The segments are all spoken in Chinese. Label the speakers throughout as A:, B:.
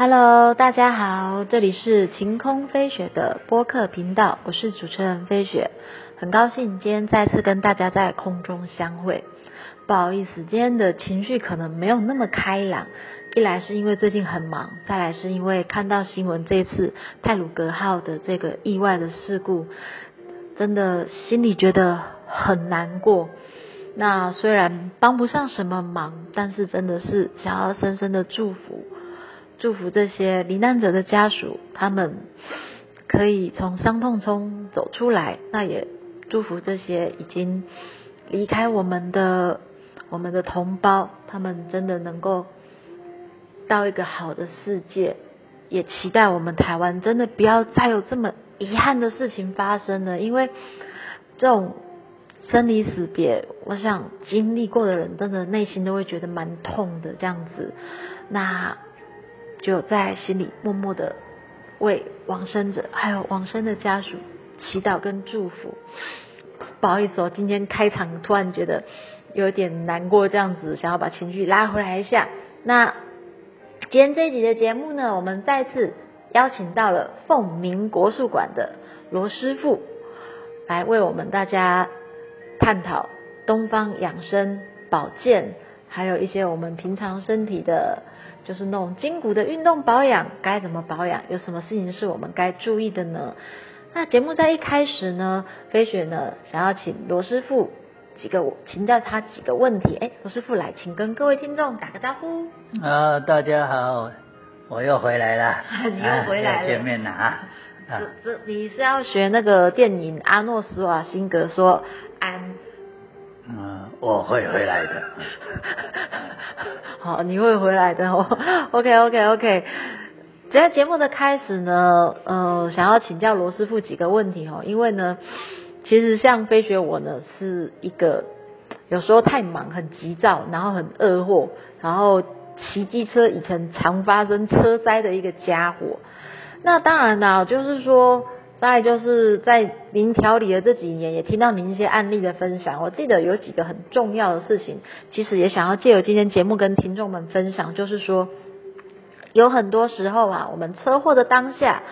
A: Hello，大家好，这里是晴空飞雪的播客频道，我是主持人飞雪，很高兴今天再次跟大家在空中相会。不好意思，今天的情绪可能没有那么开朗，一来是因为最近很忙，再来是因为看到新闻这次泰鲁格号的这个意外的事故，真的心里觉得很难过。那虽然帮不上什么忙，但是真的是想要深深的祝福，祝福这些罹难者的家属，他们可以从伤痛中走出来。那也祝福这些已经离开我们的我们的同胞，他们真的能够到一个好的世界。也期待我们台湾真的不要再有这么遗憾的事情发生了，因为这种。生离死别，我想经历过的人，真的内心都会觉得蛮痛的。这样子，那就在心里默默的为往生者还有往生的家属祈祷跟祝福。不好意思哦，今天开场突然觉得有点难过，这样子想要把情绪拉回来一下。那今天这一集的节目呢，我们再次邀请到了凤鸣国术馆的罗师傅来为我们大家。探讨东方养生保健，还有一些我们平常身体的，就是那种筋骨的运动保养该怎么保养？有什么事情是我们该注意的呢？那节目在一开始呢，飞雪呢想要请罗师傅几个请教他几个问题。哎，罗师傅来，请跟各位听众打个招呼。
B: 啊，大家好，我又回来了。
A: 你又回来了，
B: 见面了啊。
A: 这这你是要学那个电影阿诺斯瓦辛格说。安，
B: 嗯，我会回来的。
A: 好，你会回来的哦。OK，OK，OK。在节目的开始呢，呃，想要请教罗师傅几个问题哦，因为呢，其实像飞雪我呢是一个有时候太忙、很急躁，然后很饿货，然后骑机车以前常发生车灾的一个家伙。那当然啦，就是说。再就是在您调理的这几年，也听到您一些案例的分享。我记得有几个很重要的事情，其实也想要借由今天节目跟听众们分享，就是说，有很多时候啊，我们车祸的当下，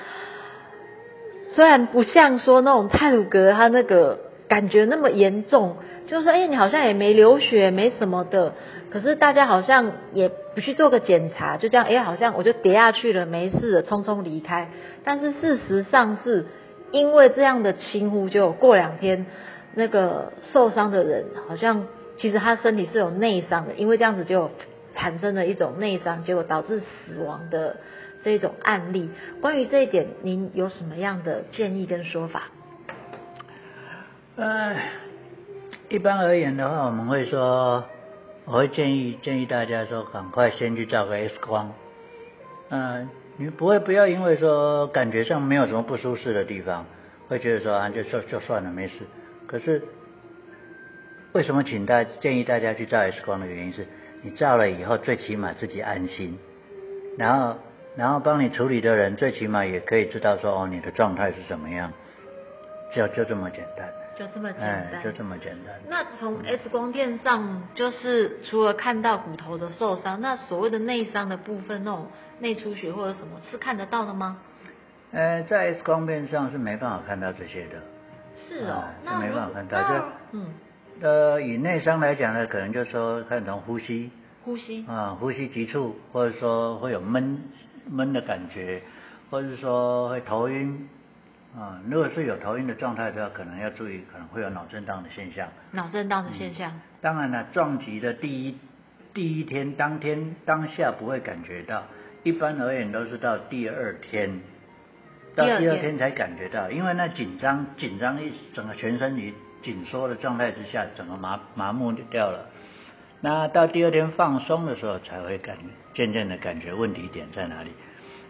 A: 虽然不像说那种泰鲁格他那个感觉那么严重，就是说，哎，你好像也没流血，没什么的，可是大家好像也不去做个检查，就这样，哎，好像我就跌下去了，没事了，匆匆离开。但是事实上是。因为这样的轻忽，就过两天，那个受伤的人好像其实他身体是有内伤的，因为这样子就产生了一种内伤，结果导致死亡的这种案例。关于这一点，您有什么样的建议跟说法？
B: 呃，一般而言的话，我们会说，我会建议建议大家说，赶快先去照个 X 光，嗯。你不会不要因为说感觉上没有什么不舒适的地方，会觉得说啊就就就算了没事。可是为什么请大建议大家去照 X 光的原因是，你照了以后最起码自己安心，然后然后帮你处理的人最起码也可以知道说哦你的状态是怎么样，就就这么简单。
A: 就这么简单，
B: 就这么简单。
A: 那从 X 光片上，就是除了看到骨头的受伤，那所谓的内伤的部分，那种内出血或者什么，是看得到的吗？
B: 呃，在 X 光片上是没办法看到这些的。
A: 是哦，
B: 那没办法看到。就嗯，呃，以内伤来讲呢，可能就说看从呼吸，
A: 呼吸
B: 啊，呼吸急促，或者说会有闷闷的感觉，或者说会头晕。啊，如果是有头晕的状态的话，可能要注意，可能会有脑震荡的现象。
A: 脑震荡的现象。
B: 当然了，撞击的第一第一天当天当下不会感觉到，一般而言都是到第二天，到第二天才感觉到，因为那紧张紧张一整个全身你紧缩的状态之下，整个麻麻木掉了。那到第二天放松的时候，才会感渐渐的感觉问题点在哪里。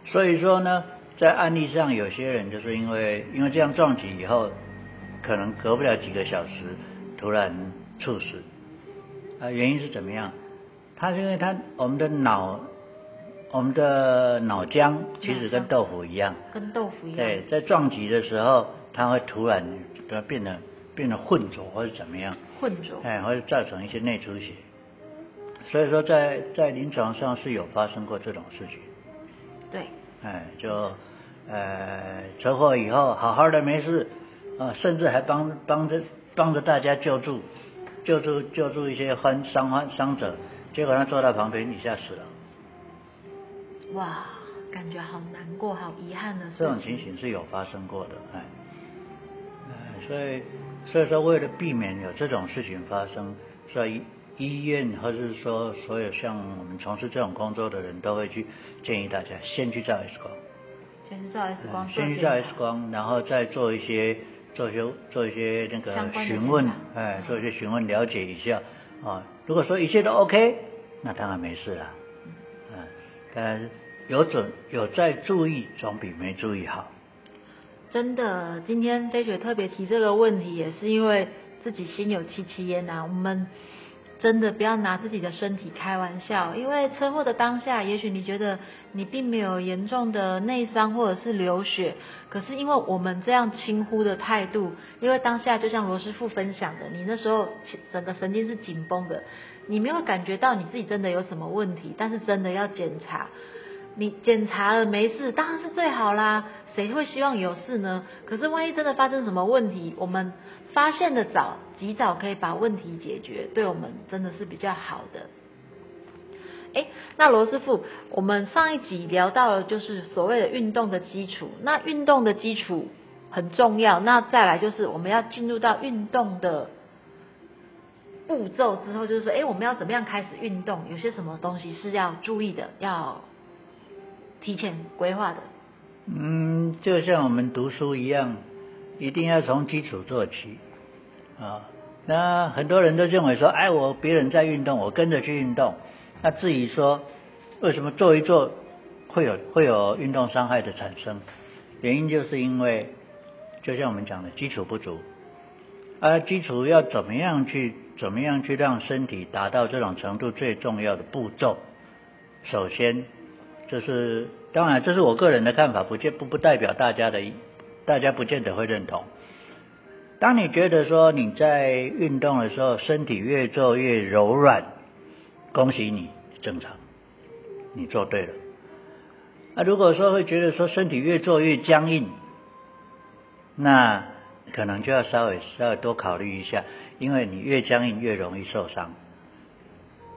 B: 所以说呢。在案例上，有些人就是因为因为这样撞击以后，可能隔不了几个小时，突然猝死。啊，原因是怎么样？他是因为他我们的脑，我们的脑浆其实跟豆腐一样，
A: 跟豆腐一样。
B: 对，在撞击的时候，它会突然它变得变得混浊或者怎么样？
A: 混浊。
B: 哎，或者造成一些内出血。所以说，在在临床上是有发生过这种事情。对哎，就呃车祸以后好好的没事啊，甚至还帮帮着帮着大家救助救助救助一些患伤患伤者，结果他坐在旁边一下死了。
A: 哇，感觉好难过，好遗憾的。
B: 这种情形是有发生过的，哎，哎，所以所以说为了避免有这种事情发生，所以医院或者是说所有像我们从事这种工作的人都会去建议大家先去照 X 光，
A: 先去照 X 光，
B: 先去照 X 光，然后再做一些做一些做一些那个询问，哎，做一些询问了解一下啊。如果说一切都 OK，那当然没事了。呃，有准有在注意，总比没注意好。
A: 真的，今天飞雪特别提这个问题，也是因为自己心有戚戚焉呐。我们真的不要拿自己的身体开玩笑，因为车祸的当下，也许你觉得你并没有严重的内伤或者是流血，可是因为我们这样轻忽的态度，因为当下就像罗师傅分享的，你那时候整个神经是紧绷的。你没有感觉到你自己真的有什么问题，但是真的要检查。你检查了没事，当然是最好啦。谁会希望有事呢？可是万一真的发生什么问题，我们发现的早，及早可以把问题解决，对我们真的是比较好的。哎，那罗师傅，我们上一集聊到了就是所谓的运动的基础，那运动的基础很重要。那再来就是我们要进入到运动的。步骤之后就是说，哎，我们要怎么样开始运动？有些什么东西是要注意的，要提前规划的。
B: 嗯，就像我们读书一样，一定要从基础做起啊。那很多人都认为说，哎，我别人在运动，我跟着去运动。那至于说为什么做一做会有会有运动伤害的产生，原因就是因为就像我们讲的基础不足。而基础要怎么样去？怎么样去让身体达到这种程度？最重要的步骤，首先，就是当然，这是我个人的看法，不见不不代表大家的，大家不见得会认同。当你觉得说你在运动的时候，身体越做越柔软，恭喜你，正常，你做对了。那如果说会觉得说身体越做越僵硬，那可能就要稍微稍微多考虑一下。因为你越僵硬越容易受伤，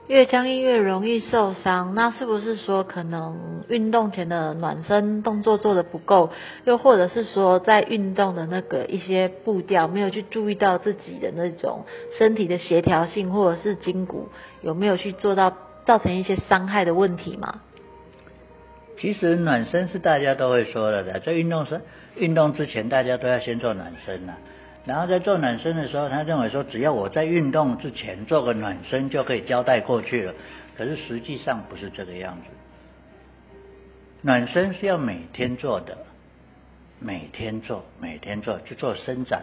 A: 越僵硬越容易受伤。那是不是说可能运动前的暖身动作做的不够，又或者是说在运动的那个一些步调没有去注意到自己的那种身体的协调性，或者是筋骨有没有去做到造成一些伤害的问题吗？
B: 其实暖身是大家都会说的的，在运动时运动之前大家都要先做暖身呐。然后在做暖身的时候，他认为说，只要我在运动之前做个暖身就可以交代过去了。可是实际上不是这个样子。暖身是要每天做的，每天做，每天做，去做伸展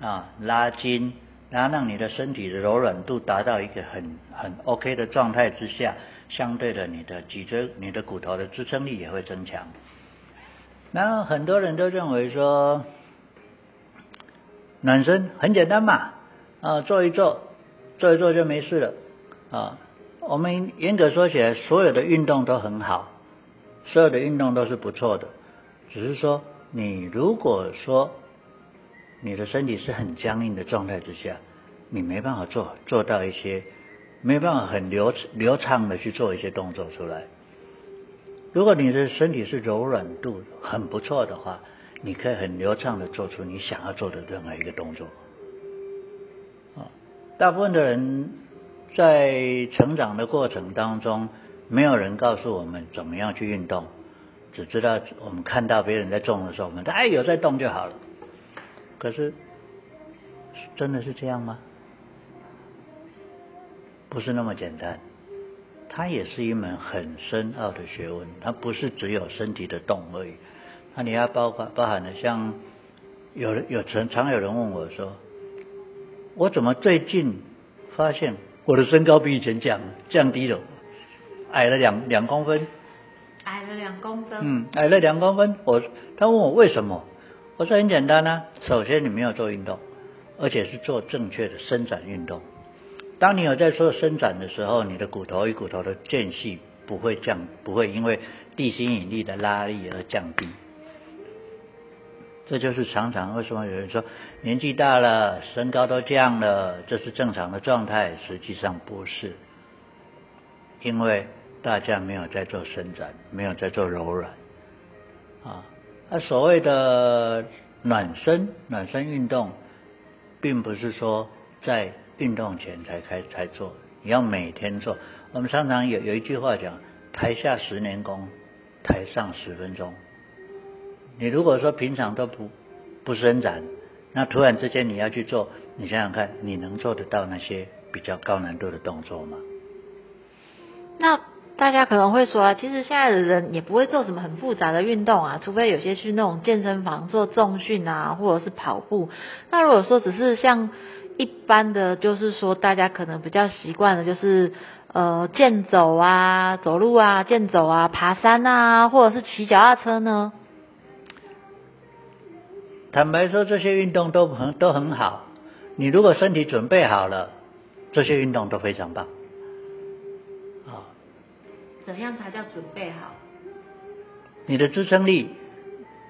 B: 啊，拉筋，然后让你的身体的柔软度达到一个很很 OK 的状态之下，相对的，你的脊椎、你的骨头的支撑力也会增强。然后很多人都认为说。暖身很简单嘛，啊，做一做，做一做就没事了啊。我们严格说起来，所有的运动都很好，所有的运动都是不错的。只是说，你如果说你的身体是很僵硬的状态之下，你没办法做做到一些，没办法很流流畅的去做一些动作出来。如果你的身体是柔软度很不错的话，你可以很流畅的做出你想要做的任何一个动作，啊，大部分的人在成长的过程当中，没有人告诉我们怎么样去运动，只知道我们看到别人在动的时候，我们哎有在动就好了。可是真的是这样吗？不是那么简单，它也是一门很深奥的学问，它不是只有身体的动而已。那你要包括包含的像有人有常常有人问我说，我怎么最近发现我的身高比以前降降低了，矮了两两公分，
A: 矮了两公分，
B: 嗯，矮了两公分。我他问我为什么，我说很简单啊，首先你没有做运动，而且是做正确的伸展运动。当你有在做伸展的时候，你的骨头与骨头的间隙不会降，不会因为地心引力的拉力而降低。这就是常常为什么有人说年纪大了，身高都降了，这是正常的状态，实际上不是，因为大家没有在做伸展，没有在做柔软啊。那所谓的暖身，暖身运动，并不是说在运动前才开才做，你要每天做。我们常常有有一句话讲：台下十年功，台上十分钟。你如果说平常都不不伸展，那突然之间你要去做，你想想看，你能做得到那些比较高难度的动作吗？
A: 那大家可能会说啊，其实现在的人也不会做什么很复杂的运动啊，除非有些去那种健身房做重训啊，或者是跑步。那如果说只是像一般的，就是说大家可能比较习惯的，就是呃健走啊、走路啊、健走啊、爬山啊，或者是骑脚踏车呢？
B: 坦白说，这些运动都很都很好。你如果身体准备好了，这些运动都非常棒。
A: 啊，怎样才叫准备好？
B: 你的支撑力、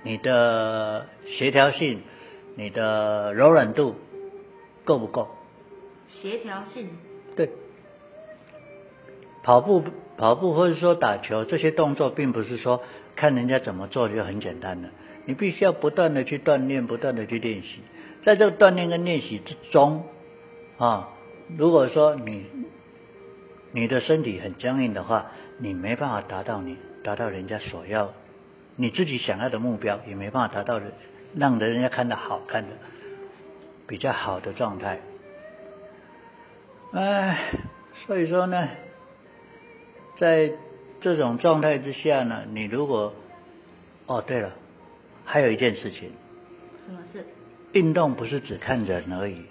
B: 你的协调性、你的柔软度够不够？
A: 协调性。
B: 对。跑步、跑步或者说打球这些动作，并不是说看人家怎么做就很简单了。你必须要不断的去锻炼，不断的去练习，在这个锻炼跟练习之中，啊，如果说你你的身体很僵硬的话，你没办法达到你达到人家所要你自己想要的目标，也没办法达到让人家看到好看的比较好的状态。哎，所以说呢，在这种状态之下呢，你如果哦，对了。还有一件事情，
A: 什么事？
B: 运动不是只看人而已，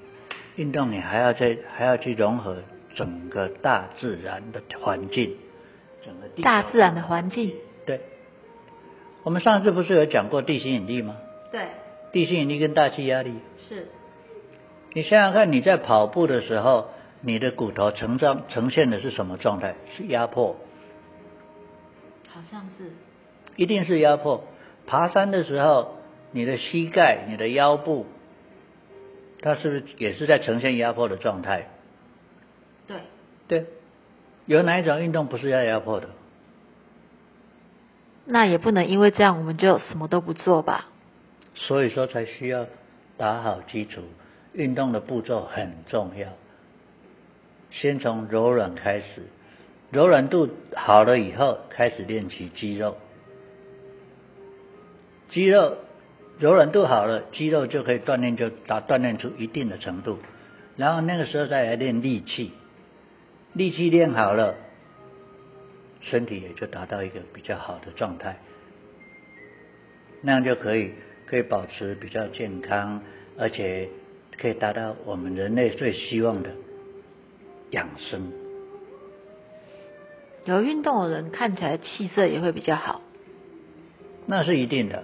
B: 运动你还要再还要去融合整个大自然的环境，整个
A: 大自然的环境。
B: 对，我们上次不是有讲过地心引力吗？
A: 对。
B: 地心引力跟大气压力。
A: 是。
B: 你想想看，你在跑步的时候，你的骨头成长呈现的是什么状态？是压迫。
A: 好像是。
B: 一定是压迫。爬山的时候，你的膝盖、你的腰部，它是不是也是在呈现压迫的状态？
A: 对。
B: 对。有哪一种运动不是要压迫的？
A: 那也不能因为这样我们就什么都不做吧？
B: 所以说才需要打好基础，运动的步骤很重要。先从柔软开始，柔软度好了以后，开始练习肌肉。肌肉柔软度好了，肌肉就可以锻炼，就达锻炼出一定的程度。然后那个时候再来练力气，力气练好了，身体也就达到一个比较好的状态，那样就可以可以保持比较健康，而且可以达到我们人类最希望的养生。
A: 有运动的人看起来气色也会比较好，
B: 那是一定的。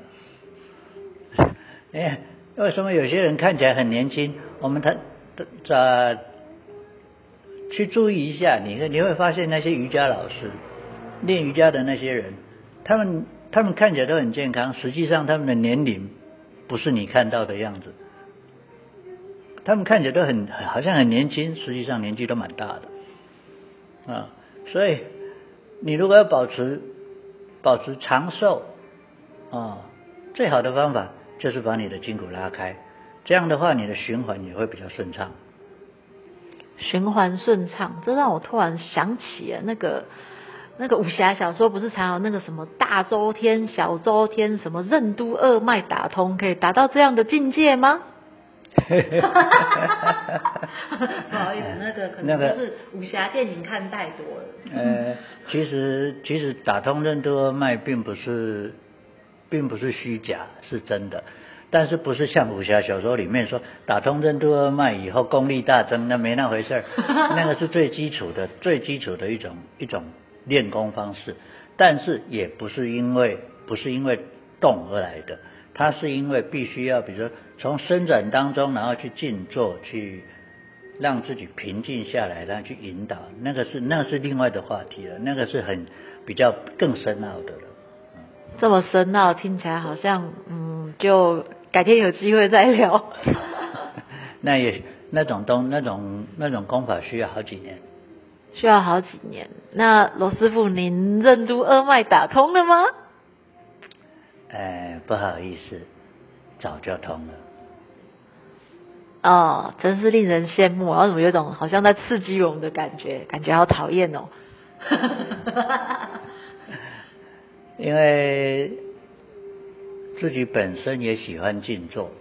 B: 哎，为什么有些人看起来很年轻？我们他在去注意一下，你你会发现那些瑜伽老师练瑜伽的那些人，他们他们看起来都很健康，实际上他们的年龄不是你看到的样子。他们看起来都很好像很年轻，实际上年纪都蛮大的啊。所以你如果要保持保持长寿啊，最好的方法。就是把你的筋骨拉开，这样的话，你的循环也会比较顺畅。
A: 循环顺畅，这让我突然想起了那个那个武侠小说，不是常有那个什么大周天、小周天，什么任督二脉打通，可以达到这样的境界吗？不好意思，那个可能就是武侠电影看太多了。
B: 呃，其实其实打通任督二脉并不是。并不是虚假，是真的，但是不是像武侠小说里面说打通任督二脉以后功力大增，那没那回事儿。那个是最基础的、最基础的一种一种练功方式，但是也不是因为不是因为动而来的，它是因为必须要，比如说从伸展当中，然后去静坐，去让自己平静下来，然后去引导，那个是那是另外的话题了，那个是很比较更深奥的了。
A: 这么深奥，听起来好像嗯，就改天有机会再聊。
B: 那也那种东那种那种功法需要好几年。
A: 需要好几年。那罗师傅，您任督二脉打通了吗？
B: 哎，不好意思，早就通了。
A: 哦，真是令人羡慕。然后怎么有种好像在刺激我们的感觉，感觉好讨厌哦。
B: 因为自己本身也喜欢静坐，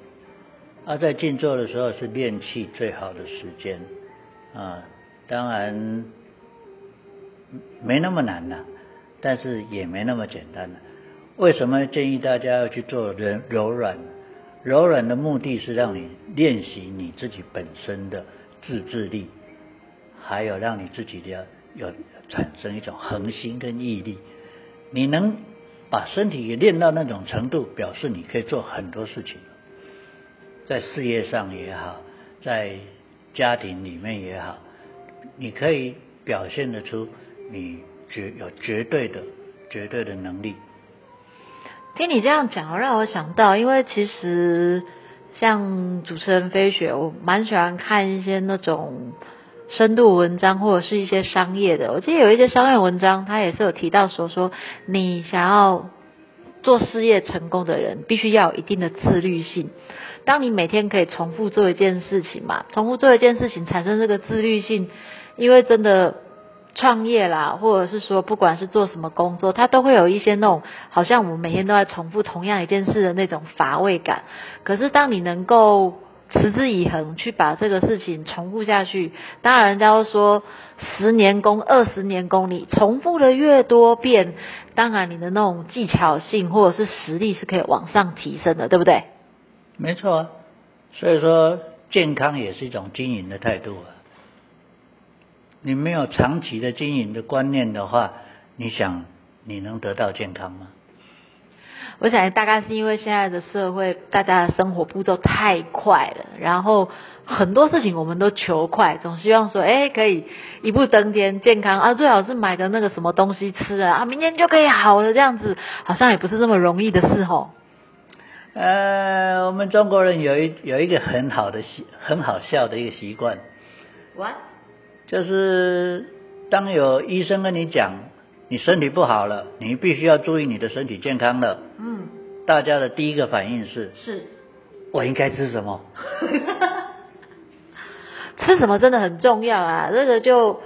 B: 而在静坐的时候是练气最好的时间啊。当然没那么难呐，但是也没那么简单了。为什么建议大家要去做柔柔软？柔软的目的是让你练习你自己本身的自制力，还有让你自己的有产生一种恒心跟毅力。你能把身体练到那种程度，表示你可以做很多事情，在事业上也好，在家庭里面也好。你可以表现得出你绝有绝对的绝对的能力。
A: 听你这样讲，让我想到，因为其实像主持人飞雪，我蛮喜欢看一些那种深度文章或者是一些商业的。我记得有一些商业文章，他也是有提到说，说你想要做事业成功的人，必须要有一定的自律性。当你每天可以重复做一件事情嘛，重复做一件事情，产生这个自律性。因为真的创业啦，或者是说不管是做什么工作，它都会有一些那种好像我们每天都在重复同样一件事的那种乏味感。可是当你能够持之以恒去把这个事情重复下去，当然人家都说十年功、二十年功，你重复的越多遍，当然你的那种技巧性或者是实力是可以往上提升的，对不对？
B: 没错，所以说健康也是一种经营的态度啊。你没有长期的经营的观念的话，你想你能得到健康吗？
A: 我想大概是因为现在的社会，大家的生活步骤太快了，然后很多事情我们都求快，总希望说，哎，可以一步登天，健康啊，最好是买的那个什么东西吃了啊，明天就可以好了，这样子好像也不是这么容易的事吼。
B: 呃，我们中国人有一有一个很好的习，很好笑的一个习惯。
A: What？
B: 就是当有医生跟你讲你身体不好了，你必须要注意你的身体健康了。嗯，大家的第一个反应是：
A: 是，
B: 我应该吃什么？
A: 吃什么真的很重要啊！这个就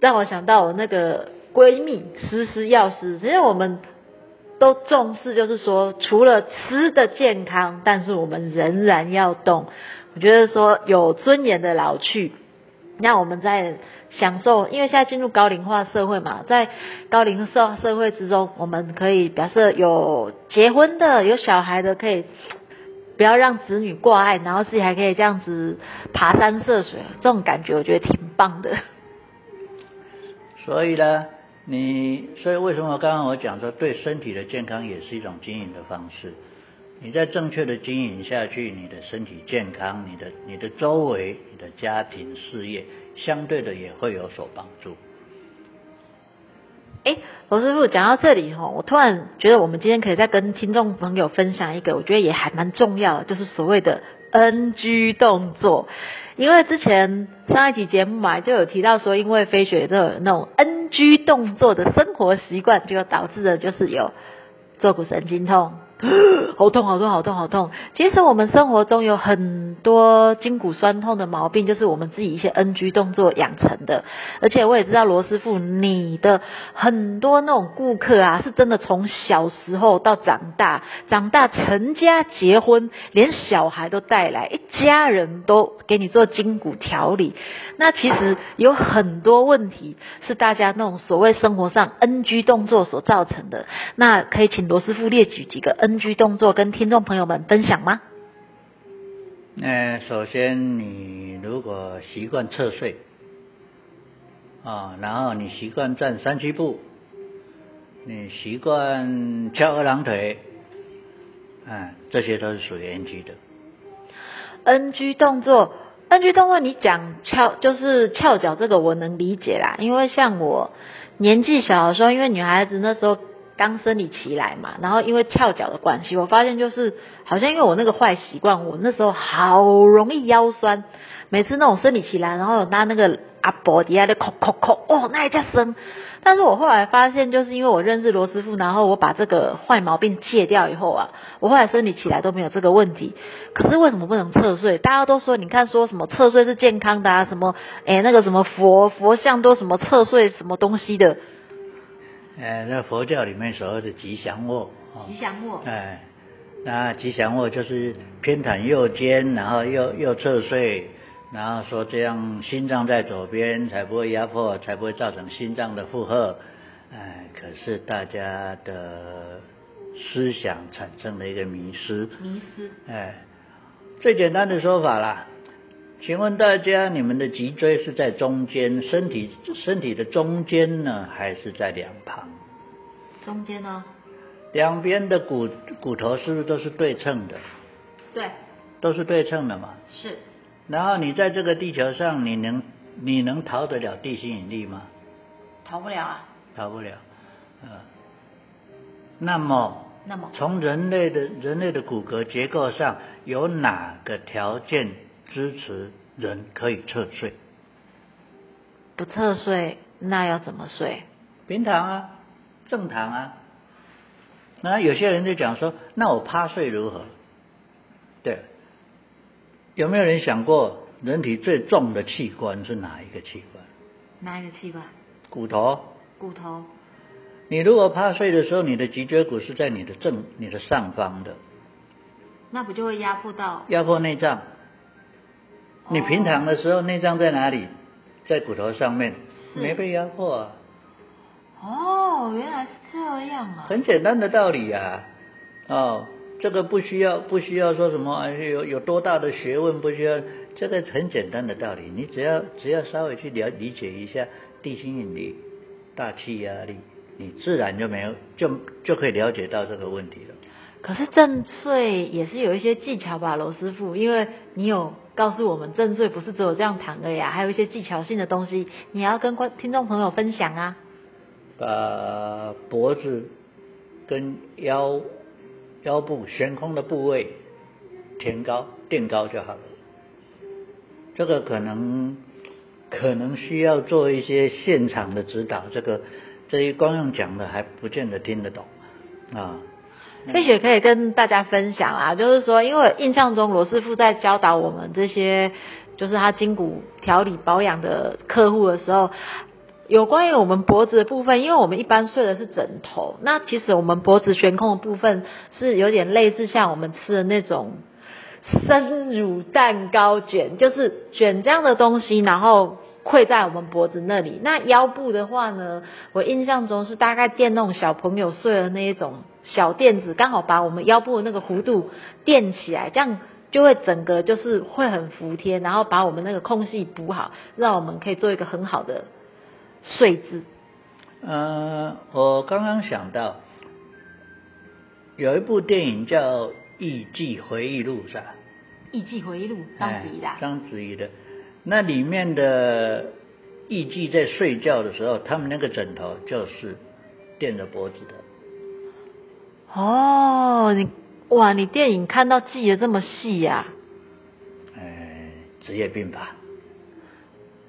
A: 让我想到我那个闺蜜思思药师，其实我们都重视，就是说除了吃的健康，但是我们仍然要动。我觉得说有尊严的老去。那我们在享受，因为现在进入高龄化社会嘛，在高龄社社会之中，我们可以表示有结婚的、有小孩的，可以不要让子女挂碍，然后自己还可以这样子爬山涉水，这种感觉我觉得挺棒的。
B: 所以呢，你所以为什么刚刚我讲说，对身体的健康也是一种经营的方式。你在正确的经营下去，你的身体健康，你的你的周围，你的家庭事业，相对的也会有所帮助。
A: 哎，罗师傅讲到这里哈，我突然觉得我们今天可以再跟听众朋友分享一个，我觉得也还蛮重要的，就是所谓的 NG 动作。因为之前上一集节目嘛，就有提到说，因为飞雪都有那种 NG 动作的生活习惯，就导致的就是有坐骨神经痛。好痛，好痛，好痛，好痛！其实我们生活中有很多筋骨酸痛的毛病，就是我们自己一些 NG 动作养成的。而且我也知道罗师傅，你的很多那种顾客啊，是真的从小时候到长大，长大成家结婚，连小孩都带来，一家人都给你做筋骨调理。那其实有很多问题是大家那种所谓生活上 NG 动作所造成的。那可以请罗师傅列举几个。NG 动作跟听众朋友们分享吗？
B: 那首先，你如果习惯侧睡啊，然后你习惯站三七步，你习惯翘二郎腿，啊，这些都是属于 NG 的。
A: NG 动作，NG 动作，你讲翘就是翘脚，这个我能理解啦，因为像我年纪小的时候，因为女孩子那时候。刚生理期来嘛，然后因为翘脚的关系，我发现就是好像因为我那个坏习惯，我那时候好容易腰酸，每次那种生理期来，然后拿那个阿伯底下的扣扣扣，哦，那一下生。但是我后来发现，就是因为我认识罗师傅，然后我把这个坏毛病戒掉以后啊，我后来生理起来都没有这个问题。可是为什么不能侧睡？大家都说，你看说什么侧睡是健康的啊，什么哎那个什么佛佛像都什么侧睡什么东西的。
B: 哎，那佛教里面所谓的吉祥卧，
A: 吉祥卧，
B: 哎，那吉祥卧就是偏袒右肩，然后右右侧睡。然后说这样心脏在左边才不会压迫，才不会造成心脏的负荷。哎，可是大家的思想产生了一个迷失。
A: 迷失。
B: 哎，最简单的说法啦，请问大家，你们的脊椎是在中间，身体身体的中间呢，还是在两旁？
A: 中间呢？
B: 两边的骨骨头是不是都是对称的？
A: 对。
B: 都是对称的嘛？
A: 是。
B: 然后你在这个地球上，你能你能逃得了地心引力吗？
A: 逃不了啊。
B: 逃不了，呃，那么，
A: 那么
B: 从人类的人类的骨骼结构上，有哪个条件支持人可以侧睡？
A: 不侧睡，那要怎么睡？
B: 平躺啊，正躺啊。那有些人就讲说，那我趴睡如何？对。有没有人想过，人体最重的器官是哪一个器官？
A: 哪一个器官？
B: 骨头。
A: 骨头。
B: 你如果趴睡的时候，你的脊椎骨是在你的正、你的上方的，
A: 那不就会压迫到？
B: 压迫内脏。你平躺的时候，内脏在哪里？在骨头上面，没被压迫啊。
A: 哦，原来是这样啊。
B: 很简单的道理呀，哦。这个不需要，不需要说什么有有多大的学问，不需要，这个很简单的道理，你只要只要稍微去了理解一下地心引力、大气压力，你自然就没有就就可以了解到这个问题了。
A: 可是正睡也是有一些技巧吧，罗师傅，因为你有告诉我们正睡不是只有这样躺的呀，还有一些技巧性的东西，你要跟观听众朋友分享啊。
B: 把脖子跟腰。腰部悬空的部位填高垫高就好了。这个可能可能需要做一些现场的指导，这个这一光用讲的还不见得听得懂啊。
A: 飞雪可以跟大家分享啊，就是说，因为印象中罗师傅在教导我们这些，就是他筋骨调理保养的客户的时候。有关于我们脖子的部分，因为我们一般睡的是枕头，那其实我们脖子悬空的部分是有点类似像我们吃的那种生乳蛋糕卷，就是卷这样的东西，然后跪在我们脖子那里。那腰部的话呢，我印象中是大概垫那种小朋友睡的那一种小垫子，刚好把我们腰部的那个弧度垫起来，这样就会整个就是会很服帖，然后把我们那个空隙补好，让我们可以做一个很好的。睡姿。
B: 呃，我刚刚想到有一部电影叫《艺伎回忆录》，是吧？
A: 艺伎回忆录，章子怡的。
B: 章子怡的，那里面的艺伎在睡觉的时候，他们那个枕头就是垫着脖子的。
A: 哦，你哇，你电影看到记得这么细呀？
B: 哎，职业病吧。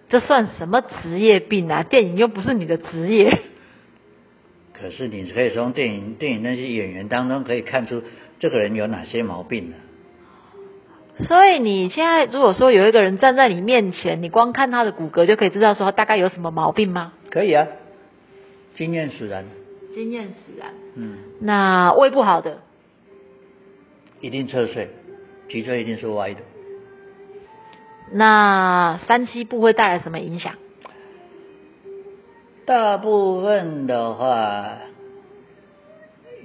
A: 这算什么职业病啊？电影又不是你的职业。
B: 可是你可以从电影电影那些演员当中可以看出这个人有哪些毛病呢？
A: 所以你现在如果说有一个人站在你面前，你光看他的骨骼就可以知道说大概有什么毛病吗？
B: 可以啊，经验使然。
A: 经验使然。
B: 嗯。
A: 那胃不好的，
B: 一定侧睡，脊椎一定是歪的。
A: 那三七步会带来什么影响？
B: 大部分的话，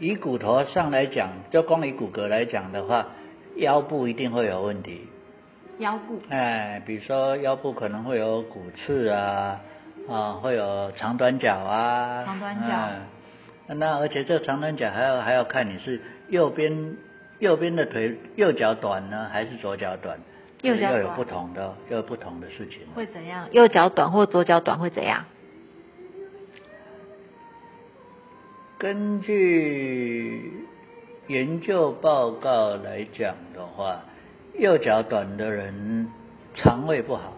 B: 以骨头上来讲，就光以骨骼来讲的话，腰部一定会有问题。
A: 腰部？
B: 哎，比如说腰部可能会有骨刺啊，啊，会有长短脚啊。
A: 长短脚。
B: 那而且这长短脚还要还要看你是右边右边的腿右脚短呢，还是左脚短？
A: 右脚
B: 有不同的，又有不同的事情。
A: 会怎样？右脚短或左脚短会怎样？
B: 根据研究报告来讲的话，右脚短的人肠胃不好。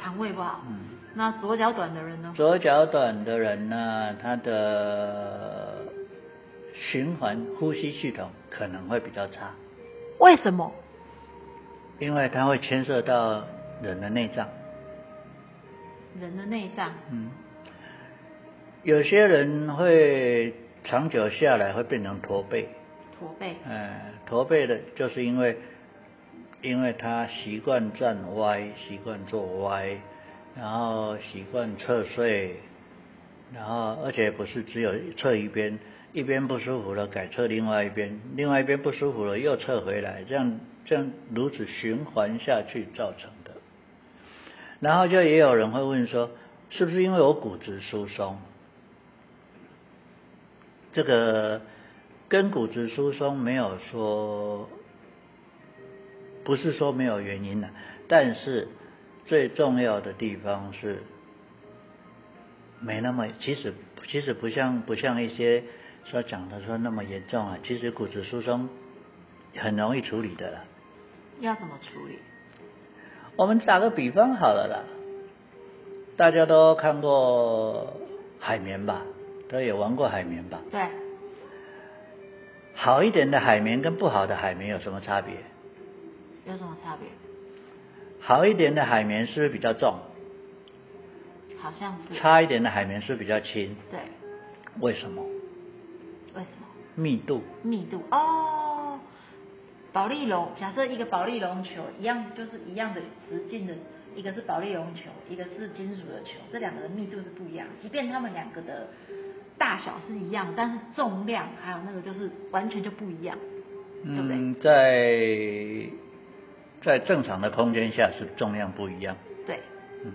A: 肠胃不好。
B: 嗯。
A: 那左脚短的人呢？
B: 左脚短的人呢，他的循环呼吸系统可能会比较差。
A: 为什么？
B: 因为它会牵涉到人的内脏。
A: 人的内脏。
B: 嗯。有些人会长久下来会变成驼背。
A: 驼背。
B: 嗯，驼背的就是因为，因为他习惯站歪，习惯坐歪，然后习惯侧睡，然后而且不是只有侧一边，一边不舒服了改侧另外一边，另外一边不舒服了又侧回来，这样这样如此循环下去造成的。然后就也有人会问说，是不是因为我骨质疏松？这个跟骨质疏松没有说，不是说没有原因的，但是最重要的地方是没那么，其实其实不像不像一些所讲的说那么严重啊，其实骨质疏松很容易处理的。
A: 要怎么处理？
B: 我们打个比方好了啦，大家都看过海绵吧？都有玩过海绵吧？
A: 对。
B: 好一点的海绵跟不好的海绵有什么差别？
A: 有什么差别？
B: 好一点的海绵是不是比较重？
A: 好像是。
B: 差一点的海绵是是比较轻？
A: 对。
B: 为什么？
A: 为什么？
B: 密度。
A: 密度哦。保利龙，假设一个保利龙球一样，就是一样的直径的，一个是保利龙球，一个是金属的球，这两个的密度是不一样。即便它们两个的大小是一样，但是重量还有那个就是完全就不一样，对不对？
B: 在在正常的空间下是重量不一样。
A: 对。
B: 嗯。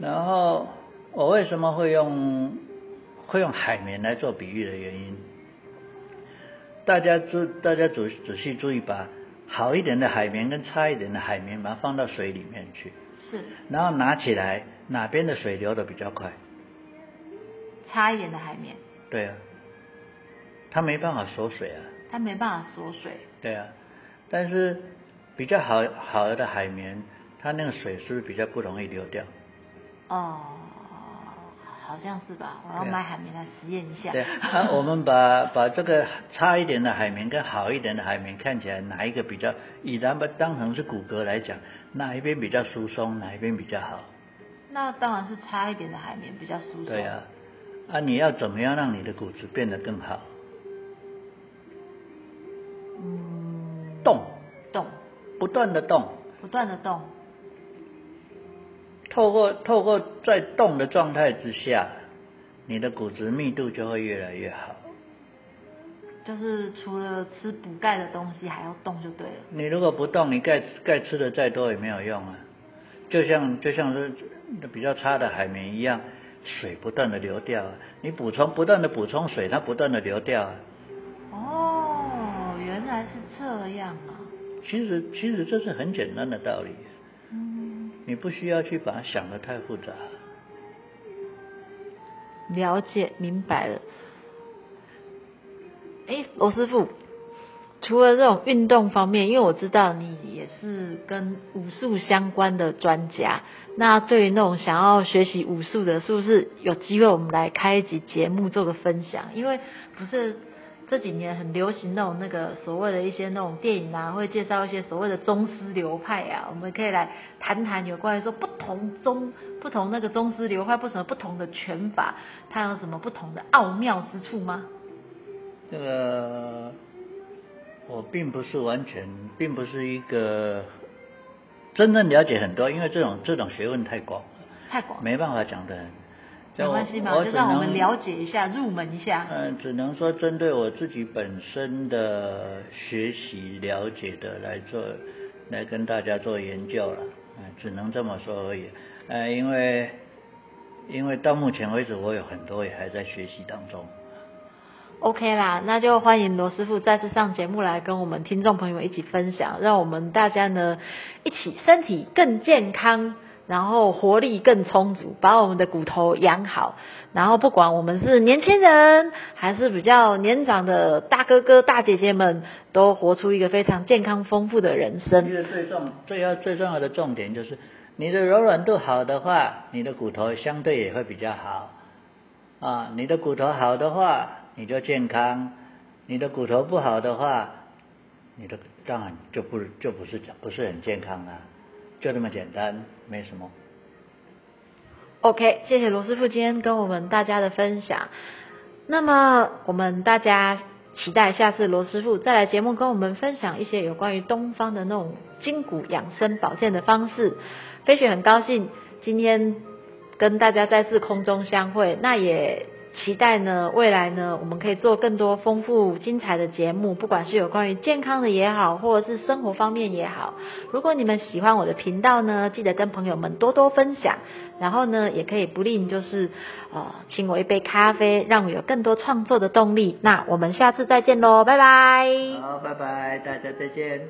B: 然后我为什么会用会用海绵来做比喻的原因？大家注大家仔仔细注意，把好一点的海绵跟差一点的海绵，把它放到水里面去。
A: 是。
B: 然后拿起来，哪边的水流的比较快？
A: 差一点的海绵。
B: 对啊。它没办法锁水啊。
A: 它没办法锁水。
B: 对啊。但是比较好好的海绵，它那个水是不是比较不容易流掉？
A: 哦。好像是吧，我要买海绵来实验一下。
B: 对，我们把把这个差一点的海绵跟好一点的海绵看起来哪一个比较？以咱们当成是骨骼来讲，哪一边比较疏松，哪一边比较好？
A: 那当然是差一点的海绵比较疏松。
B: 对啊，啊，你要怎么样让你的骨质变得更好？
A: 嗯。
B: 动。
A: 动。
B: 不断的动。
A: 不断的动。
B: 透过透过在动的状态之下，你的骨质密度就会越来越好。
A: 就是除了吃补钙的东西，还要动就对了。
B: 你如果不动，你钙钙吃的再多也没有用啊。就像就像是比较差的海绵一样，水不断的流掉，你补充不断的补充水，它不断的流掉。
A: 哦，原来是这样啊。
B: 其实其实这是很简单的道理。你不需要去把它想的太复杂。
A: 了解，明白了。哎，罗师傅，除了这种运动方面，因为我知道你也是跟武术相关的专家，那对于那种想要学习武术的，是不是有机会我们来开一集节目做个分享？因为不是。这几年很流行那种那个所谓的一些那种电影啊，会介绍一些所谓的宗师流派啊，我们可以来谈谈有关于说不同宗不同那个宗师流派不同不同的拳法，它有什么不同的奥妙之处吗？
B: 这个我并不是完全，并不是一个真正了解很多，因为这种这种学问太广了，
A: 太广，
B: 没办法讲的。
A: 没关系嘛，就让我们了解一下，入门一下。
B: 嗯，只能说针对我自己本身的学习了解的来做，来跟大家做研究了。嗯，只能这么说而已。呃，因为因为到目前为止，我有很多也还在学习当中。
A: OK 啦，那就欢迎罗师傅再次上节目来跟我们听众朋友一起分享，让我们大家呢一起身体更健康。然后活力更充足，把我们的骨头养好。然后不管我们是年轻人还是比较年长的大哥哥大姐姐们，都活出一个非常健康丰富的人生。
B: 一个最重最要最重要的重点就是，你的柔软度好的话，你的骨头相对也会比较好。啊，你的骨头好的话，你就健康；你的骨头不好的话，你的当然就不就不是不是很健康啊，就这么简单，没什么。
A: OK，谢谢罗师傅今天跟我们大家的分享。那么我们大家期待下次罗师傅再来节目跟我们分享一些有关于东方的那种筋骨养生保健的方式。飞雪很高兴今天跟大家再次空中相会，那也。期待呢，未来呢，我们可以做更多丰富精彩的节目，不管是有关于健康的也好，或者是生活方面也好。如果你们喜欢我的频道呢，记得跟朋友们多多分享，然后呢，也可以不吝就是呃，请我一杯咖啡，让我有更多创作的动力。那我们下次再见喽，拜拜。
B: 好，拜拜，大家再见。